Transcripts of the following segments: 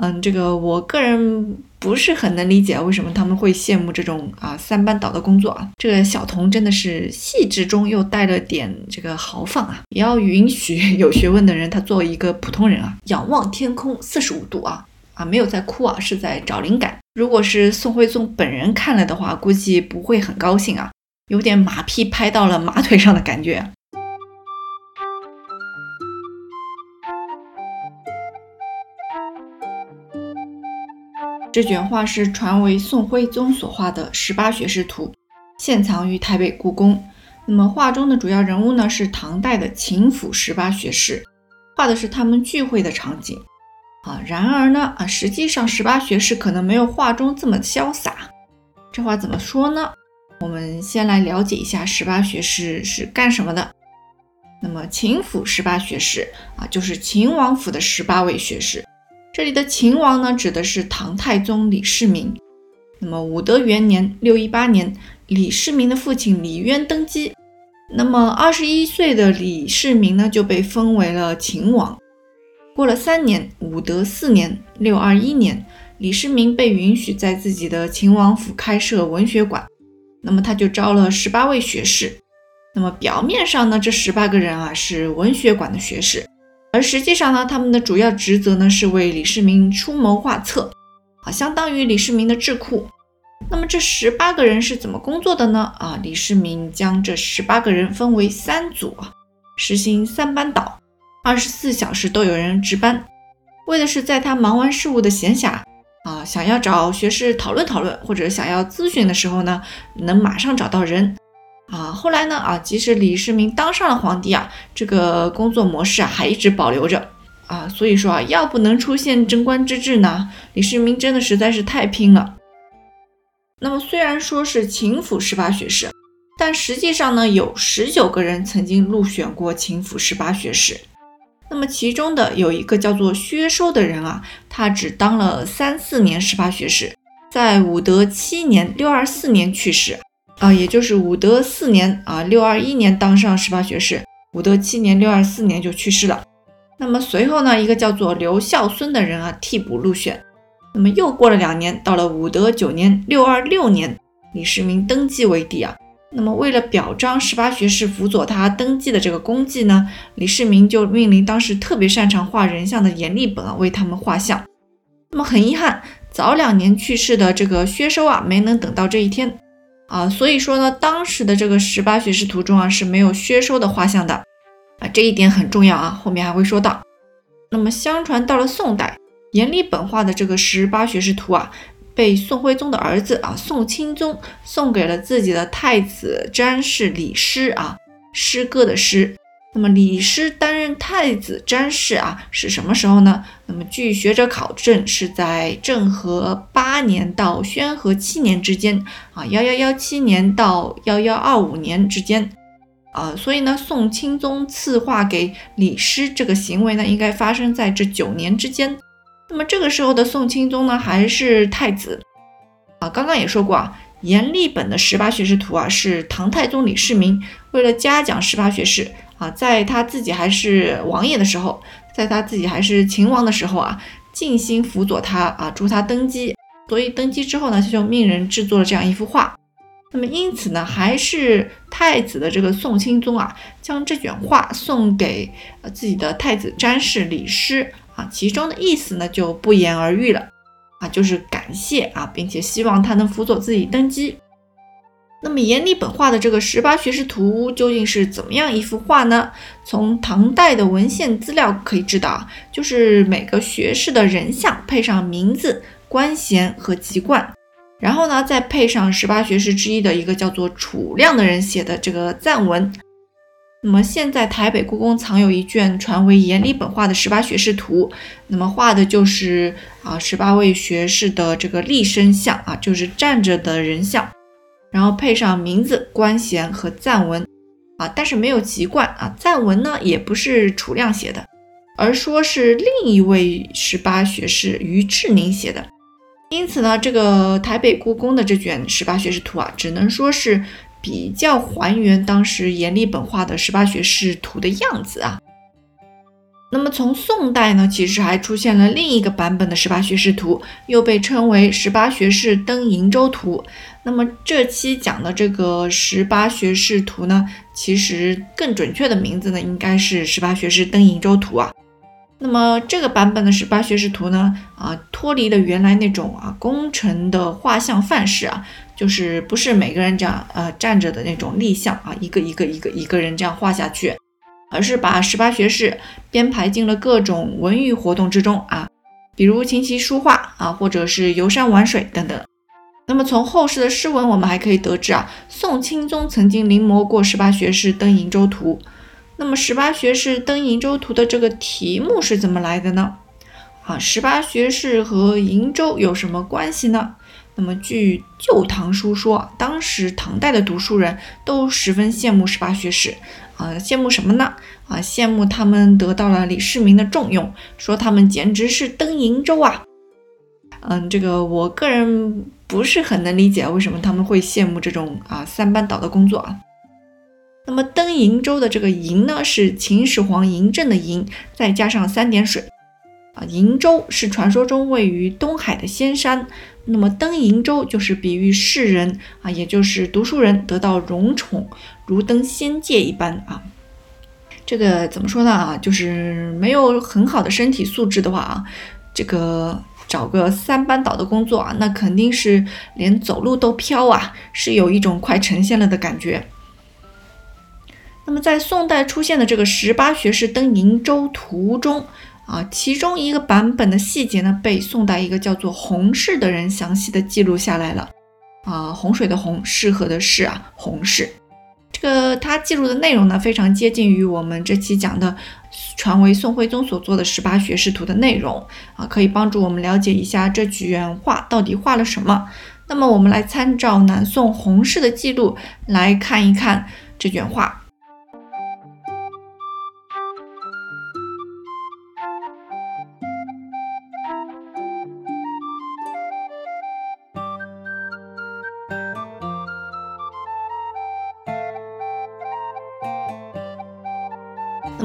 嗯，这个我个人不是很能理解为什么他们会羡慕这种啊三班倒的工作啊。这个小童真的是细致中又带了点这个豪放啊，也要允许有学问的人他作为一个普通人啊，仰望天空四十五度啊啊没有在哭啊，是在找灵感。如果是宋徽宗本人看了的话，估计不会很高兴啊，有点马屁拍到了马腿上的感觉。这卷画是传为宋徽宗所画的十八学士图，现藏于台北故宫。那么画中的主要人物呢是唐代的秦府十八学士，画的是他们聚会的场景啊。然而呢啊，实际上十八学士可能没有画中这么潇洒。这话怎么说呢？我们先来了解一下十八学士是干什么的。那么秦府十八学士啊，就是秦王府的十八位学士。这里的秦王呢，指的是唐太宗李世民。那么武德元年（六一八年），李世民的父亲李渊登基。那么二十一岁的李世民呢，就被封为了秦王。过了三年，武德四年（六二一年），李世民被允许在自己的秦王府开设文学馆。那么他就招了十八位学士。那么表面上呢，这十八个人啊，是文学馆的学士。而实际上呢，他们的主要职责呢是为李世民出谋划策，啊，相当于李世民的智库。那么这十八个人是怎么工作的呢？啊，李世民将这十八个人分为三组，实行三班倒，二十四小时都有人值班，为的是在他忙完事务的闲暇，啊，想要找学士讨论讨论或者想要咨询的时候呢，能马上找到人。啊，后来呢？啊，即使李世民当上了皇帝啊，这个工作模式啊还一直保留着啊。所以说啊，要不能出现贞观之治呢，李世民真的实在是太拼了。那么虽然说是秦府十八学士，但实际上呢，有十九个人曾经入选过秦府十八学士。那么其中的有一个叫做薛收的人啊，他只当了三四年十八学士，在武德七年（六二四年）去世。啊，也就是武德四年啊，六二一年当上十八学士，武德七年六二四年就去世了。那么随后呢，一个叫做刘孝孙的人啊替补入选。那么又过了两年，到了武德九年六二六年，李世民登基为帝啊。那么为了表彰十八学士辅佐他登基的这个功绩呢，李世民就命令当时特别擅长画人像的阎立本啊为他们画像。那么很遗憾，早两年去世的这个薛收啊没能等到这一天。啊，所以说呢，当时的这个十八学士图中啊是没有薛收的画像的啊，这一点很重要啊，后面还会说到。那么相传到了宋代，阎立本画的这个十八学士图啊，被宋徽宗的儿子啊宋钦宗送给了自己的太子詹事李师啊，诗歌的诗。那么李师担任太子詹事啊，是什么时候呢？那么据学者考证，是在政和八年到宣和七年之间啊，幺幺幺七年到幺幺二五年之间啊。所以呢，宋钦宗赐画给李师这个行为呢，应该发生在这九年之间。那么这个时候的宋钦宗呢，还是太子啊。刚刚也说过啊，阎立本的十八学士图啊，是唐太宗李世民为了嘉奖十八学士。啊，在他自己还是王爷的时候，在他自己还是秦王的时候啊，尽心辅佐他啊，助他登基。所以登基之后呢，就命人制作了这样一幅画。那么因此呢，还是太子的这个宋钦宗啊，将这卷画送给自己的太子詹事李师啊，其中的意思呢就不言而喻了啊，就是感谢啊，并且希望他能辅佐自己登基。那么阎立本画的这个十八学士图究竟是怎么样一幅画呢？从唐代的文献资料可以知道，就是每个学士的人像配上名字、官衔和籍贯，然后呢再配上十八学士之一的一个叫做楚亮的人写的这个赞文。那么现在台北故宫藏有一卷传为阎立本画的十八学士图，那么画的就是啊十八位学士的这个立身像啊，就是站着的人像。然后配上名字、官衔和赞文，啊，但是没有籍贯啊。赞文呢，也不是楚亮写的，而说是另一位十八学士于志宁写的。因此呢，这个台北故宫的这卷十八学士图啊，只能说是比较还原当时阎立本画的十八学士图的样子啊。那么从宋代呢，其实还出现了另一个版本的十八学士图，又被称为十八学士登瀛洲图。那么这期讲的这个十八学士图呢，其实更准确的名字呢，应该是十八学士登瀛洲图啊。那么这个版本的十八学士图呢，啊，脱离了原来那种啊工程的画像范式啊，就是不是每个人这样呃站着的那种立像啊，一个一个一个一个人这样画下去。而是把十八学士编排进了各种文娱活动之中啊，比如琴棋书画啊，或者是游山玩水等等。那么从后世的诗文，我们还可以得知啊，宋钦宗曾经临摹过十八学士登瀛洲图。那么十八学士登瀛洲图的这个题目是怎么来的呢？啊，十八学士和瀛洲有什么关系呢？那么据《旧唐书》说，当时唐代的读书人都十分羡慕十八学士。啊，羡慕什么呢？啊，羡慕他们得到了李世民的重用，说他们简直是登瀛州啊。嗯，这个我个人不是很能理解为什么他们会羡慕这种啊三班倒的工作啊。那么登瀛州的这个瀛呢，是秦始皇嬴政的嬴，再加上三点水。啊，瀛洲是传说中位于东海的仙山。那么登瀛洲就是比喻世人啊，也就是读书人得到荣宠，如登仙界一般啊。这个怎么说呢啊？就是没有很好的身体素质的话啊，这个找个三班倒的工作啊，那肯定是连走路都飘啊，是有一种快成仙了的感觉。那么在宋代出现的这个十八学士登瀛洲图中。啊，其中一个版本的细节呢，被宋代一个叫做洪氏的人详细的记录下来了。啊，洪水的洪，适合的适啊，洪氏。这个他记录的内容呢，非常接近于我们这期讲的，传为宋徽宗所做的十八学士图的内容啊，可以帮助我们了解一下这卷画到底画了什么。那么我们来参照南宋洪氏的记录来看一看这卷画。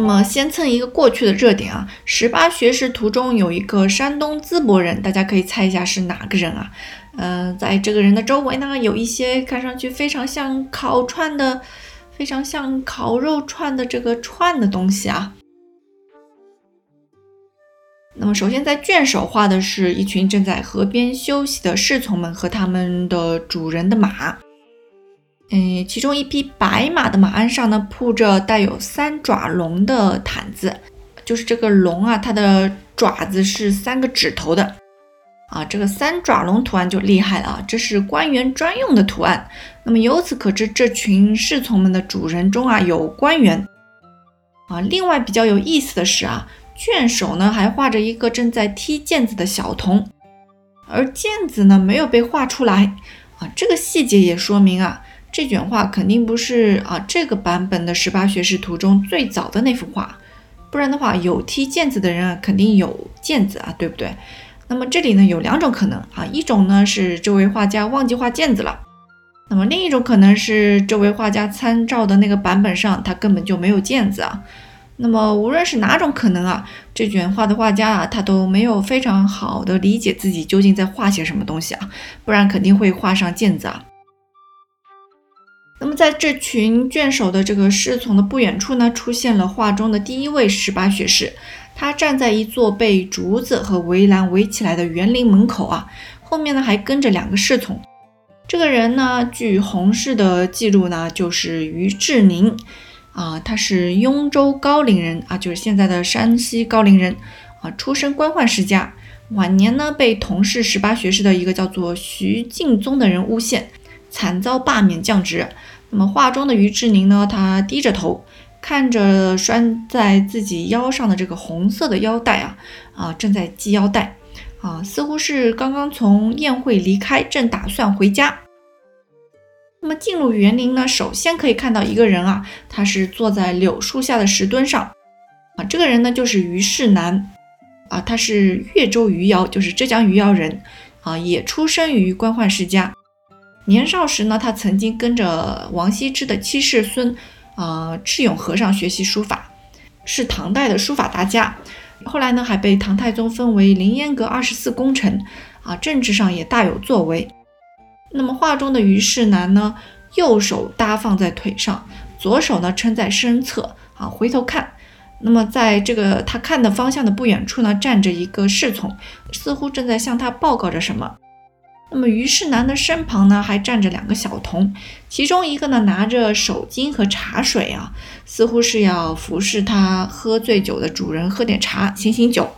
那么先蹭一个过去的热点啊，十八学士图中有一个山东淄博人，大家可以猜一下是哪个人啊？嗯，在这个人的周围呢，有一些看上去非常像烤串的、非常像烤肉串的这个串的东西啊。那么首先在卷首画的是一群正在河边休息的侍从们和他们的主人的马。嗯，其中一匹白马的马鞍上呢，铺着带有三爪龙的毯子，就是这个龙啊，它的爪子是三个指头的啊。这个三爪龙图案就厉害了啊，这是官员专用的图案。那么由此可知，这群侍从们的主人中啊有官员啊。另外比较有意思的是啊，卷首呢还画着一个正在踢毽子的小童，而毽子呢没有被画出来啊。这个细节也说明啊。这卷画肯定不是啊这个版本的十八学士图中最早的那幅画，不然的话有踢毽子的人啊肯定有毽子啊，对不对？那么这里呢有两种可能啊，一种呢是这位画家忘记画毽子了，那么另一种可能是这位画家参照的那个版本上他根本就没有毽子啊。那么无论是哪种可能啊，这卷画的画家啊他都没有非常好的理解自己究竟在画些什么东西啊，不然肯定会画上毽子啊。那么，在这群卷首的这个侍从的不远处呢，出现了画中的第一位十八学士。他站在一座被竹子和围栏围起来的园林门口啊，后面呢还跟着两个侍从。这个人呢，据洪氏的记录呢，就是于志宁啊，他是雍州高陵人啊，就是现在的山西高陵人啊，出身官宦世家，晚年呢被同是十八学士的一个叫做徐敬宗的人诬陷，惨遭罢免降职。那么画中的于志宁呢？他低着头，看着拴在自己腰上的这个红色的腰带啊啊，正在系腰带啊，似乎是刚刚从宴会离开，正打算回家。那么进入园林呢，首先可以看到一个人啊，他是坐在柳树下的石墩上啊，这个人呢就是于世南啊，他是越州余姚，就是浙江余姚人啊，也出生于官宦世家。年少时呢，他曾经跟着王羲之的七世孙，啊智勇和尚学习书法。是唐代的书法大家。后来呢，还被唐太宗封为凌烟阁二十四功臣，啊，政治上也大有作为。那么画中的虞世南呢，右手搭放在腿上，左手呢撑在身侧，啊，回头看。那么在这个他看的方向的不远处呢，站着一个侍从，似乎正在向他报告着什么。那么虞世南的身旁呢，还站着两个小童，其中一个呢拿着手巾和茶水啊，似乎是要服侍他喝醉酒的主人喝点茶醒醒酒。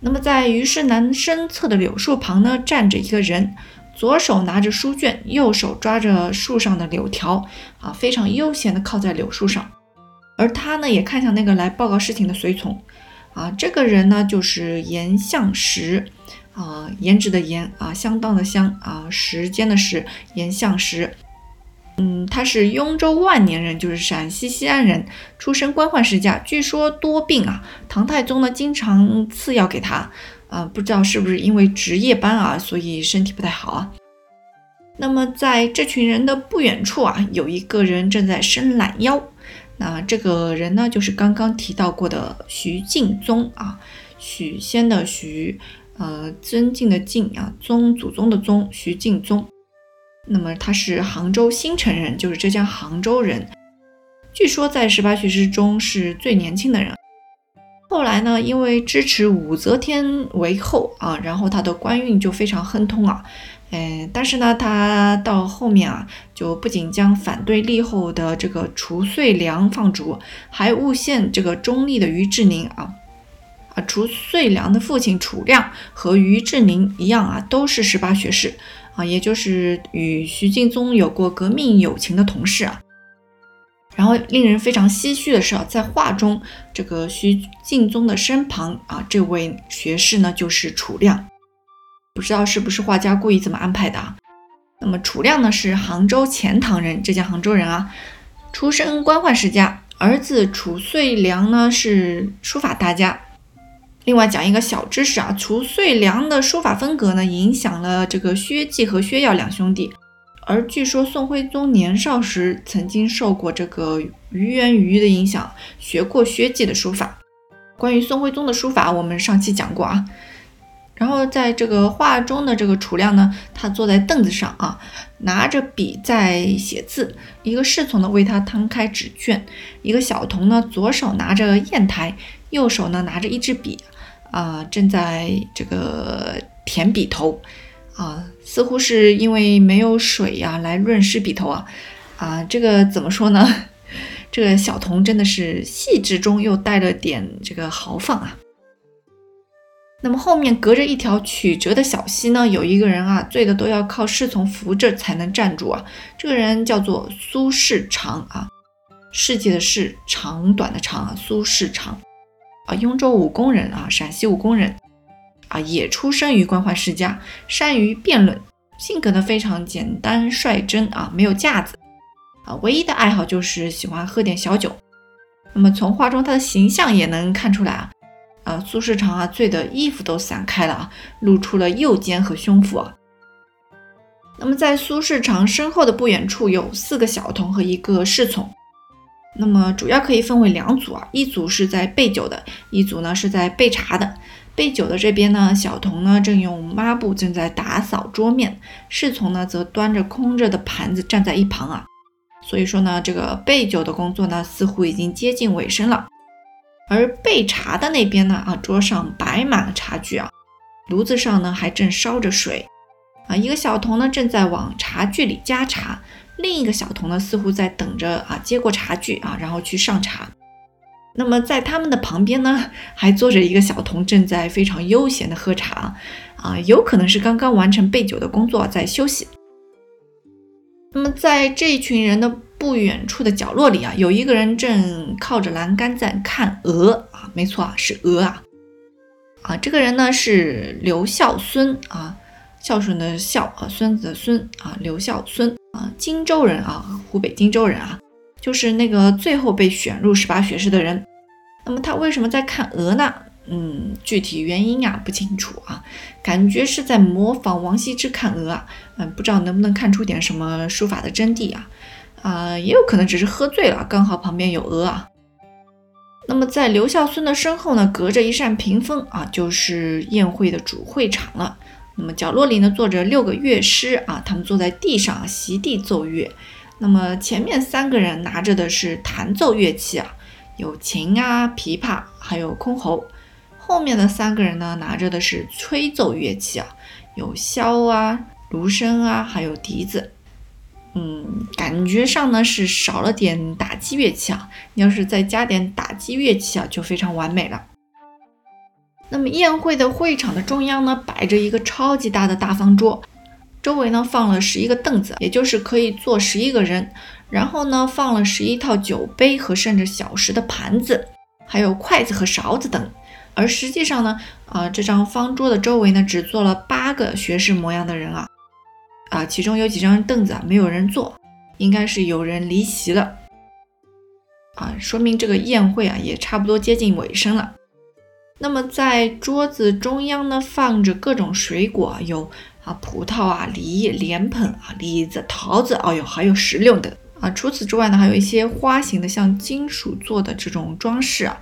那么在虞世南身侧的柳树旁呢，站着一个人，左手拿着书卷，右手抓着树上的柳条啊，非常悠闲地靠在柳树上。而他呢，也看向那个来报告事情的随从啊，这个人呢就是颜相石。啊，颜值的颜啊，相当的相啊，时间的时，颜相时。嗯，他是雍州万年人，就是陕西西安人，出身官宦世家，据说多病啊。唐太宗呢，经常赐药给他，啊，不知道是不是因为值夜班啊，所以身体不太好啊。那么在这群人的不远处啊，有一个人正在伸懒腰，那这个人呢，就是刚刚提到过的徐敬宗啊，许仙的许。呃，尊敬的敬啊，宗祖宗的宗，徐敬宗。那么他是杭州新城人，就是浙江杭州人。据说在十八学士中是最年轻的人。后来呢，因为支持武则天为后啊，然后他的官运就非常亨通啊。嗯，但是呢，他到后面啊，就不仅将反对立后的这个褚遂良放逐，还诬陷这个中立的于志宁啊。啊，褚遂良的父亲褚亮和于志宁一样啊，都是十八学士啊，也就是与徐敬宗有过革命友情的同事啊。然后令人非常唏嘘的是啊，在画中这个徐敬宗的身旁啊，这位学士呢就是褚亮，不知道是不是画家故意这么安排的啊？那么褚亮呢是杭州钱塘人，浙江杭州人啊，出身官宦世家，儿子褚遂良呢是书法大家。另外讲一个小知识啊，褚遂良的书法风格呢，影响了这个薛稷和薛曜两兄弟。而据说宋徽宗年少时曾经受过这个于元瑜的影响，学过薛稷的书法。关于宋徽宗的书法，我们上期讲过啊。然后在这个画中的这个楚亮呢，他坐在凳子上啊，拿着笔在写字，一个侍从呢为他摊开纸卷，一个小童呢左手拿着砚台，右手呢拿着一支笔。啊，正在这个舔笔头啊，似乎是因为没有水呀，来润湿笔头啊。啊，这个怎么说呢？这个小童真的是细致中又带了点这个豪放啊。那么后面隔着一条曲折的小溪呢，有一个人啊，醉的都要靠侍从扶着才能站住啊。这个人叫做苏世长啊，世界的世，长短的长啊，苏世长。啊，雍州武功人啊，陕西武功人啊，也出生于官宦世家，善于辩论，性格呢非常简单率真啊，没有架子啊，唯一的爱好就是喜欢喝点小酒。那么从画中他的形象也能看出来啊，啊，苏世长啊，醉的衣服都散开了啊，露出了右肩和胸腹啊。那么在苏世长身后的不远处有四个小童和一个侍从。那么主要可以分为两组啊，一组是在备酒的，一组呢是在备茶的。备酒的这边呢，小童呢正用抹布正在打扫桌面，侍从呢则端着空着的盘子站在一旁啊。所以说呢，这个备酒的工作呢似乎已经接近尾声了。而备茶的那边呢，啊，桌上摆满了茶具啊，炉子上呢还正烧着水啊，一个小童呢正在往茶具里加茶。另一个小童呢，似乎在等着啊，接过茶具啊，然后去上茶。那么在他们的旁边呢，还坐着一个小童，正在非常悠闲的喝茶啊，有可能是刚刚完成备酒的工作，在休息。那么在这一群人的不远处的角落里啊，有一个人正靠着栏杆在看鹅啊，没错啊，是鹅啊啊，这个人呢是刘孝孙啊。孝顺的孝啊，孙子的孙啊，刘孝孙啊，荆州人啊，湖北荆州人啊，就是那个最后被选入十八学士的人。那么他为什么在看鹅呢？嗯，具体原因啊不清楚啊，感觉是在模仿王羲之看鹅啊。嗯，不知道能不能看出点什么书法的真谛啊？啊，也有可能只是喝醉了，刚好旁边有鹅啊。那么在刘孝孙的身后呢，隔着一扇屏风啊，就是宴会的主会场了。那么角落里呢，坐着六个乐师啊，他们坐在地上席地奏乐。那么前面三个人拿着的是弹奏乐器啊，有琴啊、琵琶，还有箜篌。后面的三个人呢，拿着的是吹奏乐器啊，有箫啊、芦笙啊，还有笛子。嗯，感觉上呢是少了点打击乐器啊，要是再加点打击乐器啊，就非常完美了。那么宴会的会场的中央呢，摆着一个超级大的大方桌，周围呢放了十一个凳子，也就是可以坐十一个人。然后呢，放了十一套酒杯和盛着小食的盘子，还有筷子和勺子等。而实际上呢，啊，这张方桌的周围呢，只坐了八个学士模样的人啊，啊，其中有几张凳子啊，没有人坐，应该是有人离席了，啊，说明这个宴会啊，也差不多接近尾声了。那么在桌子中央呢，放着各种水果，有啊葡萄啊、梨、莲蓬啊、李子、桃子，哦哟，还有石榴等啊。除此之外呢，还有一些花形的，像金属做的这种装饰啊。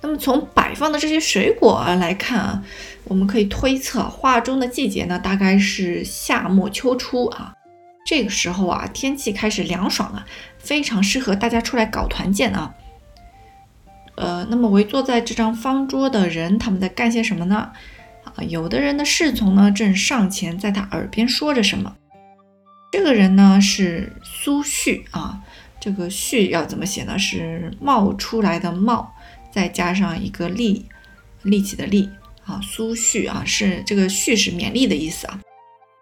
那么从摆放的这些水果来看啊，我们可以推测画中的季节呢，大概是夏末秋初啊。这个时候啊，天气开始凉爽了，非常适合大家出来搞团建啊。呃，那么围坐在这张方桌的人，他们在干些什么呢？啊，有的人的侍从呢，正上前在他耳边说着什么。这个人呢是苏旭啊，这个旭要怎么写呢？是冒出来的冒，再加上一个力，力气的力啊。苏旭啊，是这个旭是勉励的意思啊。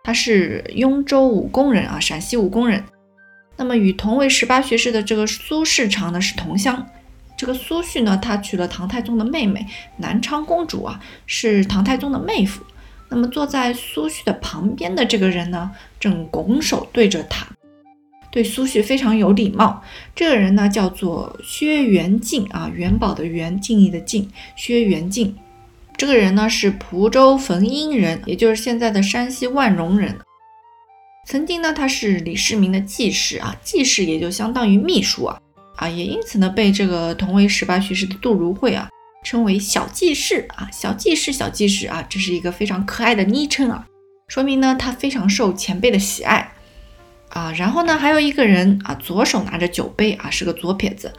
他是雍州武功人啊，陕西武功人。那么与同为十八学士的这个苏世长呢，是同乡。这个苏旭呢，他娶了唐太宗的妹妹南昌公主啊，是唐太宗的妹夫。那么坐在苏旭的旁边的这个人呢，正拱手对着他，对苏旭非常有礼貌。这个人呢，叫做薛元敬啊，元宝的元，敬意的敬，薛元敬。这个人呢，是蒲州汾阴人，也就是现在的山西万荣人。曾经呢，他是李世民的记事啊，记事也就相当于秘书啊。啊，也因此呢，被这个同为十八学士的杜如晦啊称为小记事啊，小记事，小记事啊，这是一个非常可爱的昵称啊，说明呢他非常受前辈的喜爱啊。然后呢，还有一个人啊，左手拿着酒杯啊，是个左撇子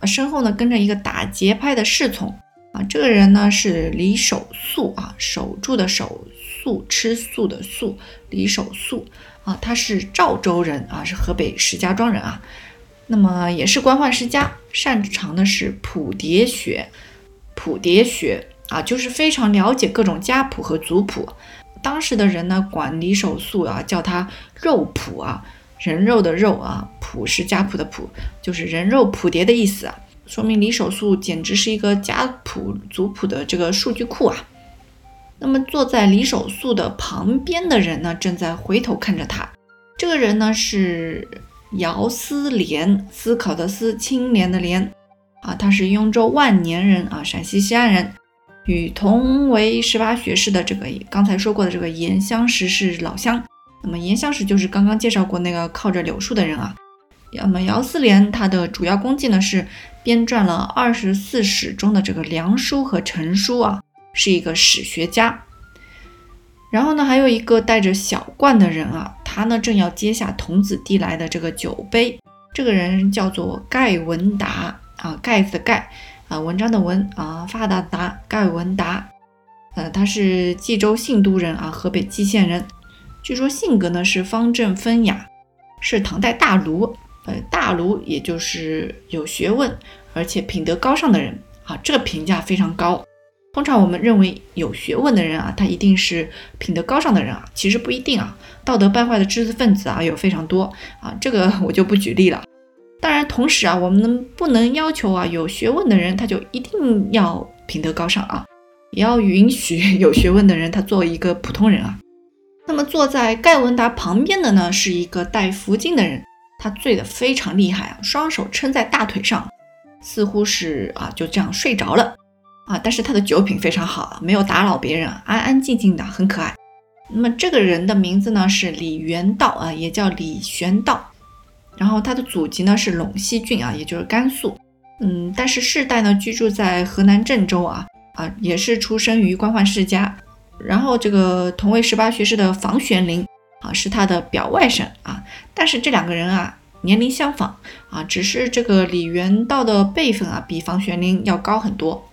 啊，身后呢跟着一个打节拍的侍从啊，这个人呢是李守素啊，守住的守，素吃素的素，李守素啊，他是赵州人啊，是河北石家庄人啊。那么也是官宦世家，擅长的是谱牒学，谱牒学啊，就是非常了解各种家谱和族谱。当时的人呢，管李守素啊，叫他肉谱啊，人肉的肉啊，谱是家谱的谱，就是人肉谱牒的意思啊，说明李守素简直是一个家谱族谱的这个数据库啊。那么坐在李守素的旁边的人呢，正在回头看着他，这个人呢是。姚思廉，思考的思，清廉的廉，啊，他是雍州万年人啊，陕西西安人，与同为十八学士的这个刚才说过的这个严相识是老乡。那么严相识就是刚刚介绍过那个靠着柳树的人啊。那么姚思廉他的主要功绩呢是编撰了二十四史中的这个梁书和陈书啊，是一个史学家。然后呢，还有一个带着小冠的人啊，他呢正要接下童子递来的这个酒杯。这个人叫做盖文达啊，盖子的盖啊，文章的文啊，发达达，盖文达。呃，他是冀州信都人啊，河北蓟县人。据说性格呢是方正风雅，是唐代大儒。呃，大儒也就是有学问而且品德高尚的人啊，这个评价非常高。通常我们认为有学问的人啊，他一定是品德高尚的人啊，其实不一定啊，道德败坏的知识分子啊有非常多啊，这个我就不举例了。当然，同时啊，我们不能要求啊有学问的人他就一定要品德高尚啊，也要允许有学问的人他作为一个普通人啊。那么坐在盖文达旁边的呢，是一个戴福晋的人，他醉得非常厉害啊，双手撑在大腿上，似乎是啊就这样睡着了。啊，但是他的酒品非常好，没有打扰别人，安安静静的，很可爱。那么这个人的名字呢是李元道啊，也叫李玄道。然后他的祖籍呢是陇西郡啊，也就是甘肃。嗯，但是世代呢居住在河南郑州啊啊，也是出生于官宦世家。然后这个同为十八学士的房玄龄啊，是他的表外甥啊。但是这两个人啊，年龄相仿啊，只是这个李元道的辈分啊，比房玄龄要高很多。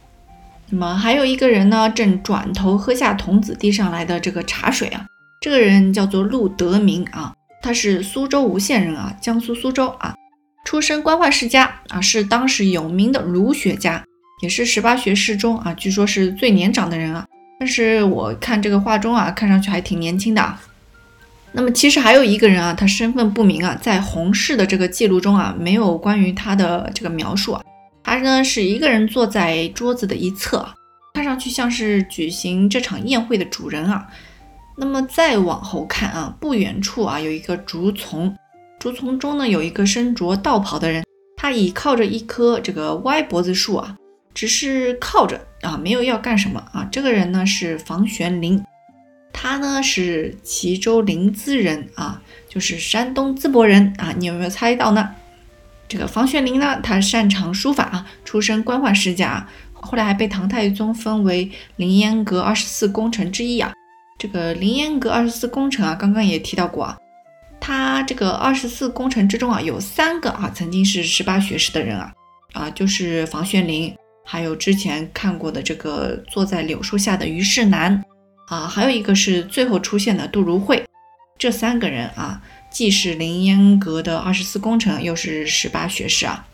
那么还有一个人呢，正转头喝下童子递上来的这个茶水啊，这个人叫做陆德明啊，他是苏州吴县人啊，江苏苏州啊，出身官宦世家啊，是当时有名的儒学家，也是十八学士中啊，据说是最年长的人啊。但是我看这个画中啊，看上去还挺年轻的啊。那么其实还有一个人啊，他身份不明啊，在洪氏的这个记录中啊，没有关于他的这个描述啊。他呢是一个人坐在桌子的一侧，看上去像是举行这场宴会的主人啊。那么再往后看啊，不远处啊有一个竹丛，竹丛中呢有一个身着道袍的人，他倚靠着一棵这个歪脖子树啊。只是靠着啊，没有要干什么啊。这个人呢是房玄龄，他呢是齐州临淄人啊，就是山东淄博人啊。你有没有猜到呢？这个房玄龄呢，他擅长书法啊，出身官宦世家，后来还被唐太宗封为凌烟阁二十四功臣之一啊。这个凌烟阁二十四功臣啊，刚刚也提到过啊，他这个二十四功臣之中啊，有三个啊曾经是十八学士的人啊，啊就是房玄龄。还有之前看过的这个坐在柳树下的虞世南啊，还有一个是最后出现的杜如晦，这三个人啊，既是凌烟阁的二十四功臣，又是十八学士啊。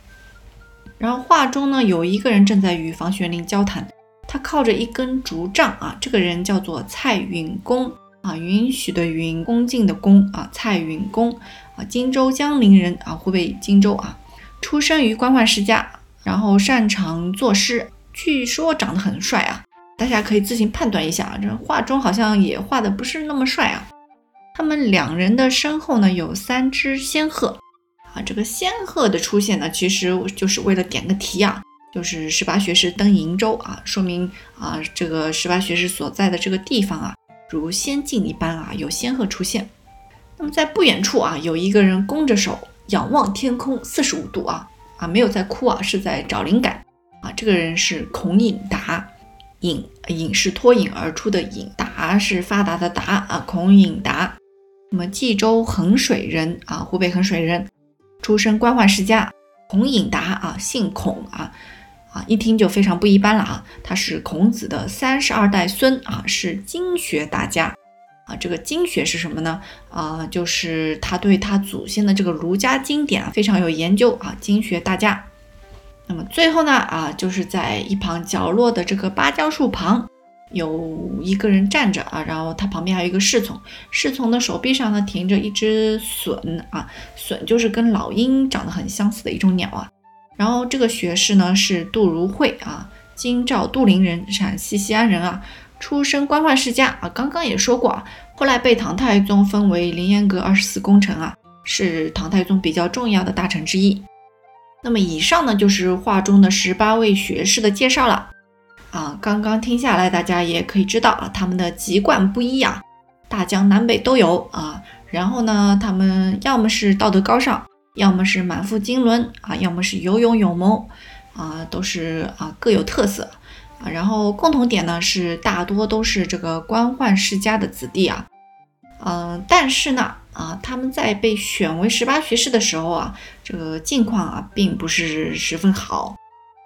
然后画中呢，有一个人正在与房玄龄交谈，他靠着一根竹杖啊，这个人叫做蔡允恭啊，允许的允，恭敬的恭啊，蔡允恭啊，荆州江陵人啊，湖北荆州啊，出生于官宦世家。然后擅长作诗，据说长得很帅啊，大家可以自行判断一下啊。这画中好像也画的不是那么帅啊。他们两人的身后呢有三只仙鹤啊，这个仙鹤的出现呢，其实就是为了点个题啊，就是十八学士登瀛州啊，说明啊这个十八学士所在的这个地方啊，如仙境一般啊，有仙鹤出现。那么在不远处啊，有一个人弓着手仰望天空四十五度啊。啊，没有在哭啊，是在找灵感啊。这个人是孔颖达，颖颖是脱颖而出的颖，达是发达的达啊。孔颖达，那么冀州衡水人啊，湖北衡水人，出身官宦世家。孔颖达啊，姓孔啊啊，一听就非常不一般了啊。他是孔子的三十二代孙啊，是经学大家。啊，这个经学是什么呢？啊，就是他对他祖先的这个儒家经典啊非常有研究啊，经学大家。那么最后呢，啊，就是在一旁角落的这个芭蕉树旁，有一个人站着啊，然后他旁边还有一个侍从，侍从的手臂上呢停着一只隼啊，隼就是跟老鹰长得很相似的一种鸟啊。然后这个学士呢是杜如晦啊，京兆杜陵人，陕西西安人啊。出身官宦世家啊，刚刚也说过啊，后来被唐太宗封为凌烟阁二十四功臣啊，是唐太宗比较重要的大臣之一。那么以上呢就是画中的十八位学士的介绍了啊。刚刚听下来，大家也可以知道啊，他们的籍贯不一啊，大江南北都有啊。然后呢，他们要么是道德高尚，要么是满腹经纶啊，要么是有勇有谋啊，都是啊各有特色。啊，然后共同点呢是大多都是这个官宦世家的子弟啊，嗯，但是呢，啊，他们在被选为十八学士的时候啊，这个境况啊并不是十分好。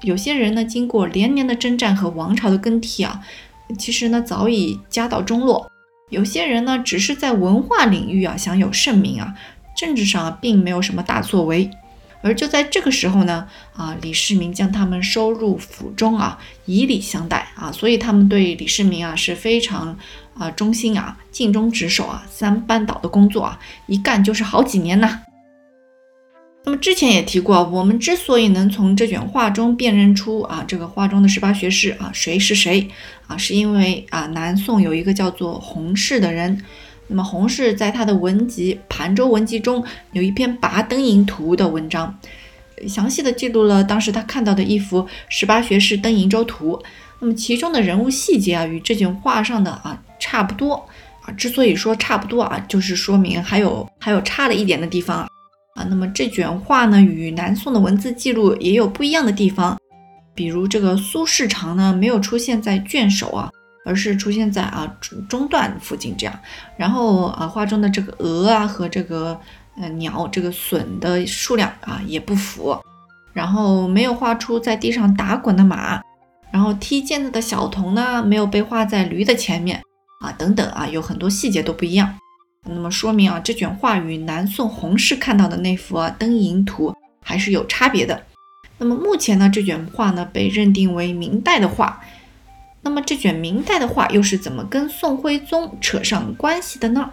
有些人呢，经过连年的征战和王朝的更替啊，其实呢早已家道中落；有些人呢，只是在文化领域啊享有盛名啊，政治上并没有什么大作为。而就在这个时候呢，啊，李世民将他们收入府中啊，以礼相待啊，所以他们对李世民啊是非常啊忠心啊，尽忠职守啊，三班倒的工作啊，一干就是好几年呐。那么之前也提过，我们之所以能从这卷画中辨认出啊这个画中的十八学士啊谁是谁啊，是因为啊南宋有一个叫做洪氏的人。那么洪氏在他的文集《盘州文集》中有一篇《拔灯营图》的文章，详细的记录了当时他看到的一幅十八学士登瀛州图。那么其中的人物细节啊，与这卷画上的啊差不多啊。之所以说差不多啊，就是说明还有还有差了一点的地方那么这卷画呢，与南宋的文字记录也有不一样的地方，比如这个苏轼长呢，没有出现在卷首啊，而是出现在啊中段附近这样。然后啊，画中的这个鹅啊和这个呃鸟这个隼的数量啊也不符，然后没有画出在地上打滚的马。然后踢毽子的小童呢，没有被画在驴的前面啊，等等啊，有很多细节都不一样。那么说明啊，这卷画与南宋洪氏看到的那幅啊灯影图还是有差别的。那么目前呢，这卷画呢被认定为明代的画。那么这卷明代的画又是怎么跟宋徽宗扯上关系的呢？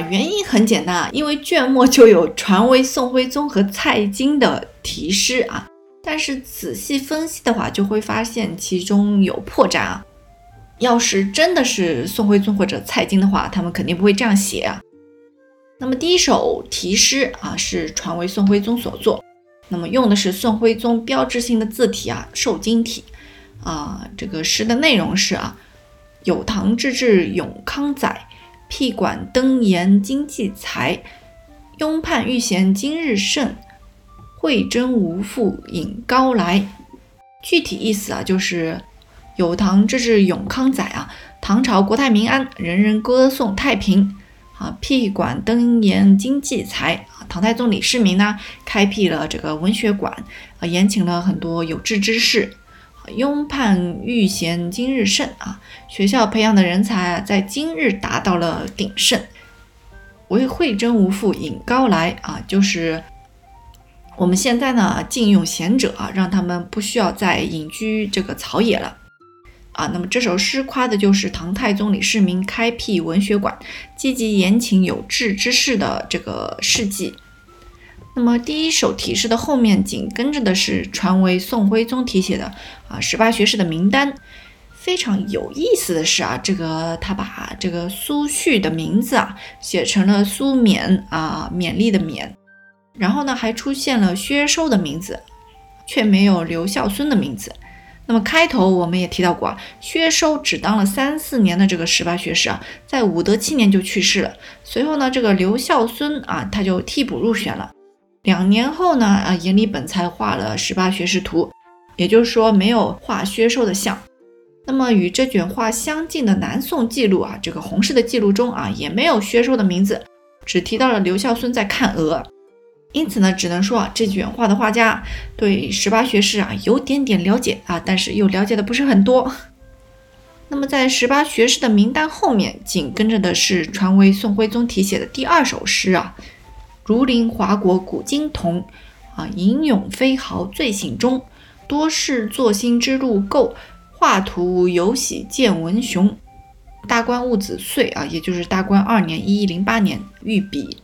原因很简单啊，因为卷末就有传为宋徽宗和蔡京的题诗啊，但是仔细分析的话，就会发现其中有破绽啊。要是真的是宋徽宗或者蔡京的话，他们肯定不会这样写啊。那么第一首题诗啊，是传为宋徽宗所作，那么用的是宋徽宗标志性的字体啊，瘦金体啊。这个诗的内容是啊，有唐之治永康载。辟馆登言今季才，拥盼欲贤今日盛，惠贞无复引高来。具体意思啊，就是有唐之治永康载啊，唐朝国泰民安，人人歌颂太平啊。辟馆登言今季才啊，唐太宗李世民呢，开辟了这个文学馆啊，延请了很多有志之士。拥盼欲贤今日盛啊！学校培养的人才在今日达到了鼎盛。为惠贞无复引高来啊，就是我们现在呢禁用贤者啊，让他们不需要再隐居这个草野了啊。那么这首诗夸的就是唐太宗李世民开辟文学馆、积极延请有志之士的这个事迹。那么第一首题诗的后面紧跟着的是传为宋徽宗题写的啊十八学士的名单。非常有意思的是啊，这个他把这个苏旭的名字啊写成了苏勉啊勉励的勉，然后呢还出现了薛收的名字，却没有刘孝孙的名字。那么开头我们也提到过啊，薛收只当了三四年的这个十八学士啊，在武德七年就去世了。随后呢，这个刘孝孙啊他就替补入选了。两年后呢，啊，阎立本才画了十八学士图，也就是说没有画薛寿的像。那么与这卷画相近的南宋记录啊，这个洪氏的记录中啊，也没有薛寿的名字，只提到了刘孝孙在看鹅。因此呢，只能说啊，这卷画的画家对十八学士啊有点点了解啊，但是又了解的不是很多。那么在十八学士的名单后面，紧跟着的是传为宋徽宗题写的第二首诗啊。如临华国古今同，啊，吟咏飞豪醉醒中，多事作兴之路构，画图有喜见文雄。大观戊子岁啊，也就是大观二年（一一零八年）御笔。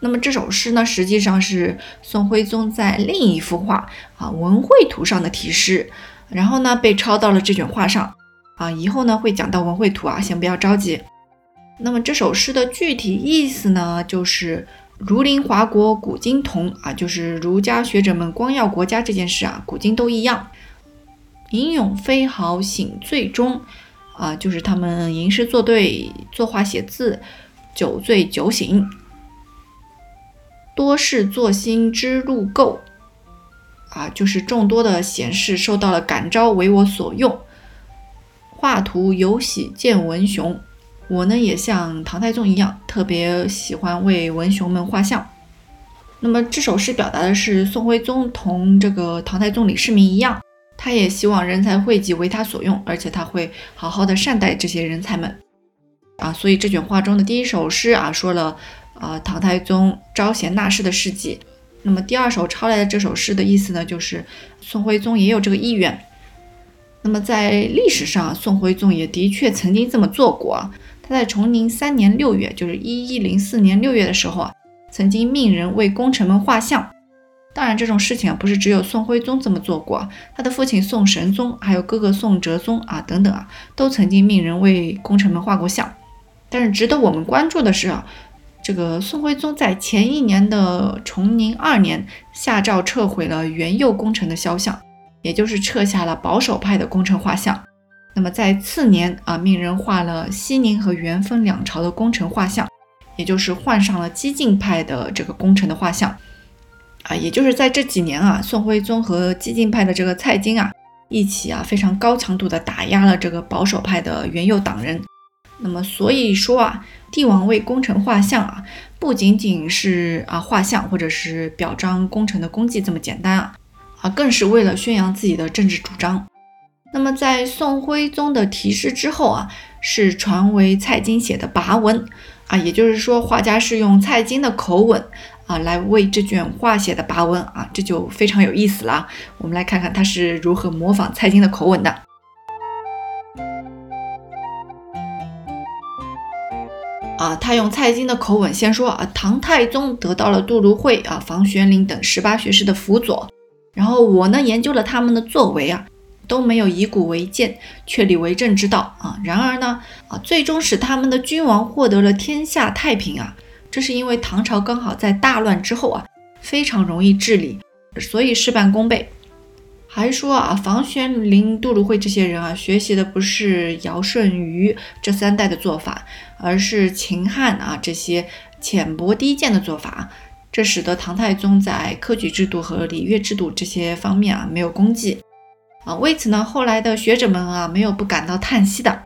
那么这首诗呢，实际上是宋徽宗在另一幅画啊《文绘图》上的题诗，然后呢被抄到了这卷画上啊。以后呢会讲到《文绘图》啊，先不要着急。那么这首诗的具体意思呢，就是儒林华国古今同啊，就是儒家学者们光耀国家这件事啊，古今都一样。吟咏飞豪醒醉中啊，就是他们吟诗作对、作画写字，酒醉酒醒。多事作兴之路够啊，就是众多的贤士受到了感召，为我所用。画图有喜见文雄。我呢也像唐太宗一样，特别喜欢为文雄们画像。那么这首诗表达的是宋徽宗同这个唐太宗李世民一样，他也希望人才汇集为他所用，而且他会好好的善待这些人才们啊。所以这卷画中的第一首诗啊，说了啊唐太宗招贤纳士的事迹。那么第二首抄来的这首诗的意思呢，就是宋徽宗也有这个意愿。那么在历史上，宋徽宗也的确曾经这么做过。他在崇宁三年六月，就是一一零四年六月的时候啊，曾经命人为功臣们画像。当然，这种事情啊，不是只有宋徽宗这么做过，他的父亲宋神宗，还有哥哥宋哲宗啊等等啊，都曾经命人为功臣们画过像。但是值得我们关注的是啊，这个宋徽宗在前一年的崇宁二年下诏撤回了元佑功臣的肖像，也就是撤下了保守派的功臣画像。那么在次年啊，命人画了西宁和元丰两朝的工程画像，也就是换上了激进派的这个工程的画像。啊，也就是在这几年啊，宋徽宗和激进派的这个蔡京啊一起啊，非常高强度的打压了这个保守派的元佑党人。那么所以说啊。帝王为功臣画像啊，不仅仅是啊画像或者是表彰功臣的功绩这么简单啊，啊更是为了宣扬自己的政治主张。那么在宋徽宗的题诗之后啊，是传为蔡京写的跋文啊，也就是说画家是用蔡京的口吻啊来为这卷画写的跋文啊，这就非常有意思了。我们来看看他是如何模仿蔡京的口吻的。啊，他用蔡京的口吻先说啊，唐太宗得到了杜如晦啊、房玄龄等十八学士的辅佐，然后我呢研究了他们的作为啊，都没有以古为鉴，确立为政之道啊。然而呢，啊，最终使他们的君王获得了天下太平啊，这是因为唐朝刚好在大乱之后啊，非常容易治理，所以事半功倍。还说啊，房玄龄、杜如晦这些人啊，学习的不是尧舜禹这三代的做法，而是秦汉啊这些浅薄低贱的做法，这使得唐太宗在科举制度和礼乐制度这些方面啊没有功绩啊。为此呢，后来的学者们啊没有不感到叹息的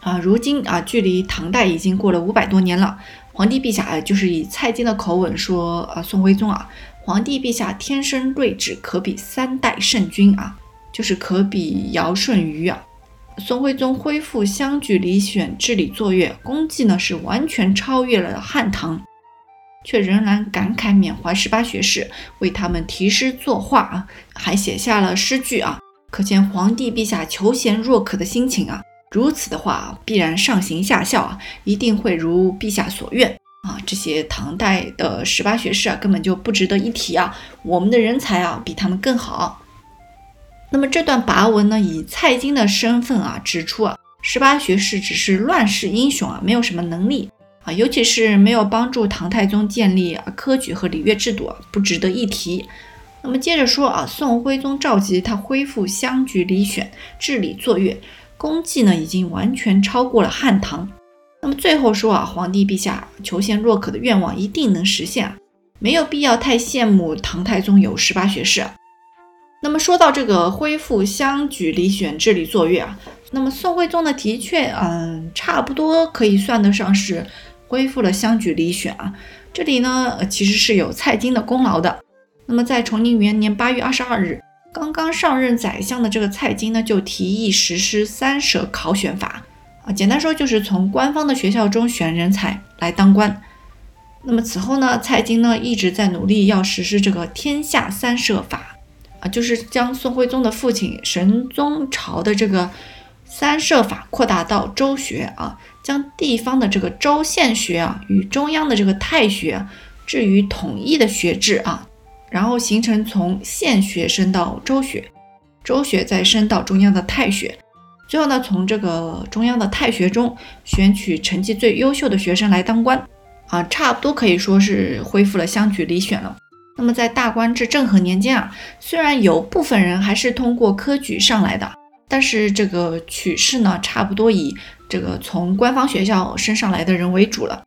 啊。如今啊，距离唐代已经过了五百多年了，皇帝陛下啊就是以蔡京的口吻说啊，宋徽宗啊。皇帝陛下天生睿智，可比三代圣君啊，就是可比尧舜禹啊。宋徽宗恢复乡举里选治理作乐，功绩呢是完全超越了汉唐，却仍然感慨缅怀十八学士，为他们题诗作画啊，还写下了诗句啊，可见皇帝陛下求贤若渴的心情啊。如此的话，必然上行下效啊，一定会如陛下所愿。啊，这些唐代的十八学士啊，根本就不值得一提啊！我们的人才啊，比他们更好。那么这段跋文呢，以蔡京的身份啊，指出啊，十八学士只是乱世英雄啊，没有什么能力啊，尤其是没有帮助唐太宗建立科举和礼乐制度啊，不值得一提。那么接着说啊，宋徽宗召集他恢复乡举礼选，治理作乐，功绩呢，已经完全超过了汉唐。那么最后说啊，皇帝陛下求贤若渴的愿望一定能实现啊，没有必要太羡慕唐太宗有十八学士。那么说到这个恢复乡举礼选治理作乐啊，那么宋徽宗呢，的确，嗯，差不多可以算得上是恢复了乡举礼选啊。这里呢，其实是有蔡京的功劳的。那么在崇宁元年八月二十二日，刚刚上任宰相的这个蔡京呢，就提议实施三舍考选法。啊，简单说就是从官方的学校中选人才来当官。那么此后呢，蔡京呢一直在努力要实施这个天下三舍法，啊，就是将宋徽宗的父亲神宗朝的这个三舍法扩大到州学啊，将地方的这个州县学啊与中央的这个太学置于统一的学制啊，然后形成从县学升到州学，州学再升到中央的太学。最后呢，从这个中央的太学中选取成绩最优秀的学生来当官，啊，差不多可以说是恢复了乡举里选了。那么在大观至政和年间啊，虽然有部分人还是通过科举上来的，但是这个取士呢，差不多以这个从官方学校升上来的人为主了。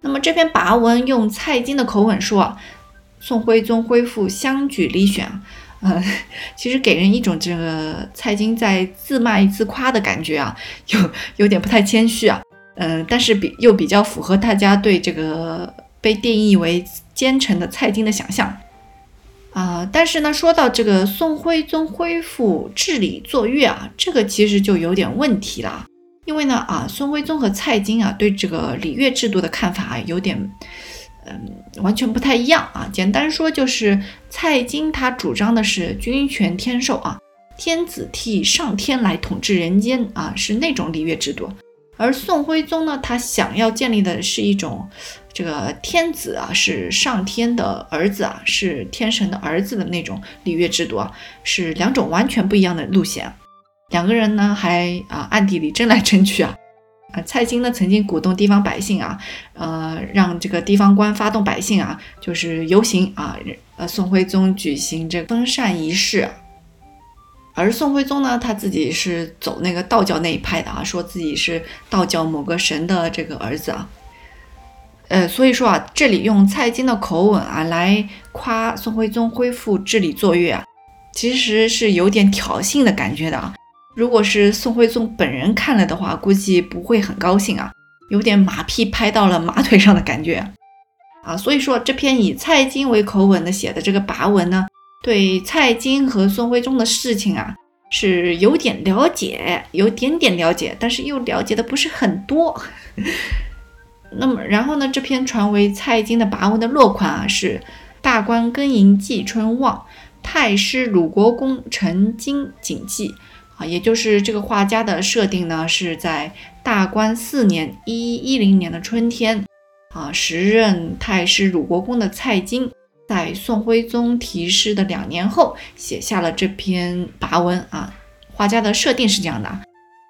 那么这篇跋文用蔡京的口吻说，宋徽宗恢复乡举里选。呃，其实给人一种这个蔡京在自卖自夸的感觉啊，有有点不太谦虚啊。嗯，但是比又比较符合大家对这个被定义为奸臣的蔡京的想象啊。但是呢，说到这个宋徽宗恢复治理作乐啊，这个其实就有点问题了，因为呢啊，宋徽宗和蔡京啊对这个礼乐制度的看法啊有点。嗯，完全不太一样啊！简单说就是蔡京他主张的是君权天授啊，天子替上天来统治人间啊，是那种礼乐制度。而宋徽宗呢，他想要建立的是一种这个天子啊是上天的儿子啊，是天神的儿子的那种礼乐制度啊，是两种完全不一样的路线。两个人呢还啊暗地里争来争去啊。啊，蔡京呢曾经鼓动地方百姓啊，呃，让这个地方官发动百姓啊，就是游行啊，呃，宋徽宗举行这封禅仪式。而宋徽宗呢，他自己是走那个道教那一派的啊，说自己是道教某个神的这个儿子啊。呃，所以说啊，这里用蔡京的口吻啊来夸宋徽宗恢复治理作乐啊，其实是有点挑衅的感觉的啊。如果是宋徽宗本人看了的话，估计不会很高兴啊，有点马屁拍到了马腿上的感觉啊。所以说这篇以蔡京为口吻的写的这个跋文呢，对蔡京和宋徽宗的事情啊是有点了解，有点点了解，但是又了解的不是很多。那么然后呢，这篇传为蔡京的跋文的落款啊是“大观庚寅季春望，太师鲁国公陈经谨记”。啊也就是这个画家的设定呢，是在大观四年（一一零年）的春天，啊，时任太师鲁国公的蔡京，在宋徽宗题诗的两年后，写下了这篇跋文啊。画家的设定是这样的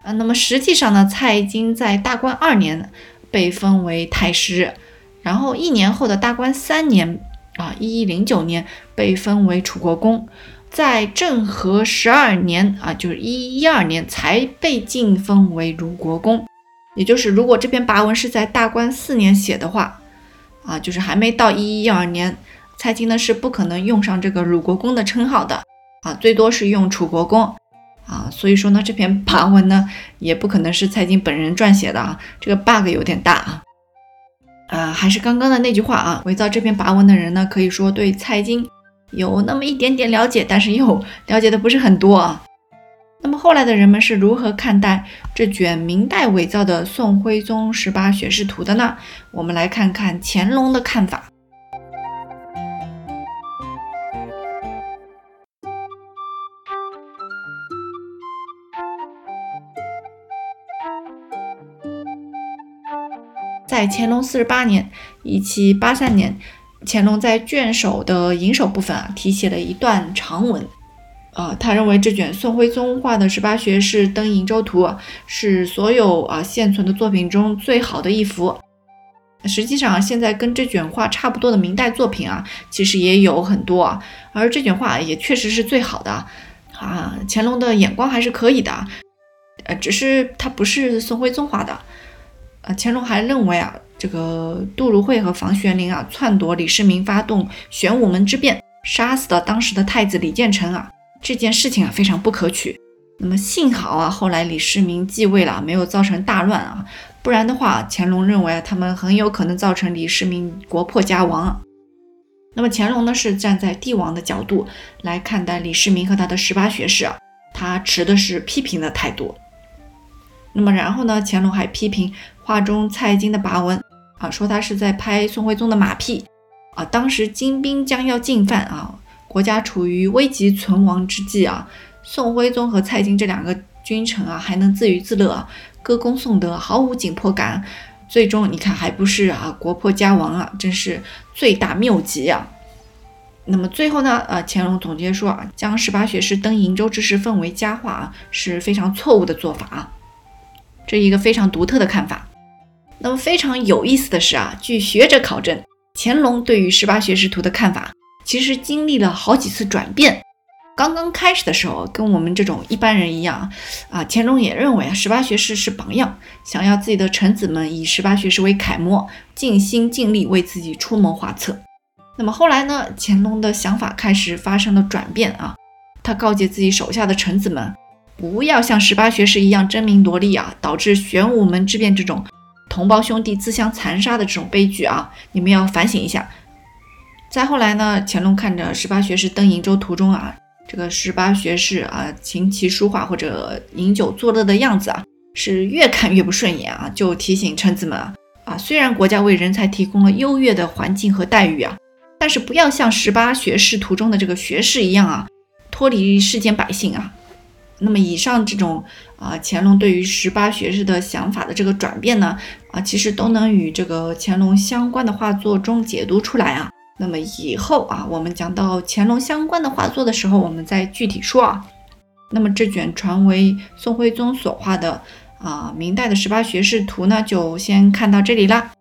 啊，那么实际上呢，蔡京在大观二年被封为太师，然后一年后的大观三年啊（一一零九年）被封为楚国公。在政和十二年啊，就是一一二年才被晋封为鲁国公。也就是，如果这篇跋文是在大观四年写的话，啊，就是还没到一一二年，蔡京呢是不可能用上这个鲁国公的称号的啊，最多是用楚国公啊。所以说呢，这篇跋文呢也不可能是蔡京本人撰写的啊，这个 bug 有点大啊。啊，还是刚刚的那句话啊，伪造这篇跋文的人呢，可以说对蔡京。有那么一点点了解，但是又了解的不是很多啊。那么后来的人们是如何看待这卷明代伪造的《宋徽宗十八学士图》的呢？我们来看看乾隆的看法。在乾隆四十八年（一七八三年）。乾隆在卷首的引首部分啊，题写了一段长文，啊，他认为这卷宋徽宗画的十八学士登瀛洲图是所有啊现存的作品中最好的一幅。实际上，现在跟这卷画差不多的明代作品啊，其实也有很多啊，而这卷画也确实是最好的啊。乾隆的眼光还是可以的，呃，只是他不是宋徽宗画的。啊，乾隆还认为啊。这个杜如晦和房玄龄啊，篡夺李世民，发动玄武门之变，杀死了当时的太子李建成啊，这件事情啊非常不可取。那么幸好啊，后来李世民继位了，没有造成大乱啊，不然的话，乾隆认为啊他们很有可能造成李世民国破家亡。那么乾隆呢，是站在帝王的角度来看待李世民和他的十八学士啊，他持的是批评的态度。那么然后呢，乾隆还批评画中蔡京的跋文。啊，说他是在拍宋徽宗的马屁啊！当时金兵将要进犯啊，国家处于危急存亡之际啊，宋徽宗和蔡京这两个君臣啊，还能自娱自乐，歌功颂德，毫无紧迫感。最终你看，还不是啊，国破家亡啊，真是罪大谬极啊！那么最后呢，呃，乾隆总结说啊，将十八学士登瀛州之事奉为佳话啊，是非常错误的做法啊，这一个非常独特的看法。那么非常有意思的是啊，据学者考证，乾隆对于十八学士图的看法其实经历了好几次转变。刚刚开始的时候，跟我们这种一般人一样啊，乾隆也认为啊，十八学士是榜样，想要自己的臣子们以十八学士为楷模，尽心尽力为自己出谋划策。那么后来呢，乾隆的想法开始发生了转变啊，他告诫自己手下的臣子们，不要像十八学士一样争名夺利啊，导致玄武门之变这种。同胞兄弟自相残杀的这种悲剧啊，你们要反省一下。再后来呢，乾隆看着十八学士登瀛洲途中啊，这个十八学士啊琴棋书画或者饮酒作乐的样子啊，是越看越不顺眼啊，就提醒臣子们啊，啊虽然国家为人才提供了优越的环境和待遇啊，但是不要像十八学士途中的这个学士一样啊，脱离世间百姓啊。那么以上这种啊，乾隆对于十八学士的想法的这个转变呢，啊，其实都能与这个乾隆相关的画作中解读出来啊。那么以后啊，我们讲到乾隆相关的画作的时候，我们再具体说啊。那么这卷传为宋徽宗所画的啊，明代的十八学士图呢，就先看到这里啦。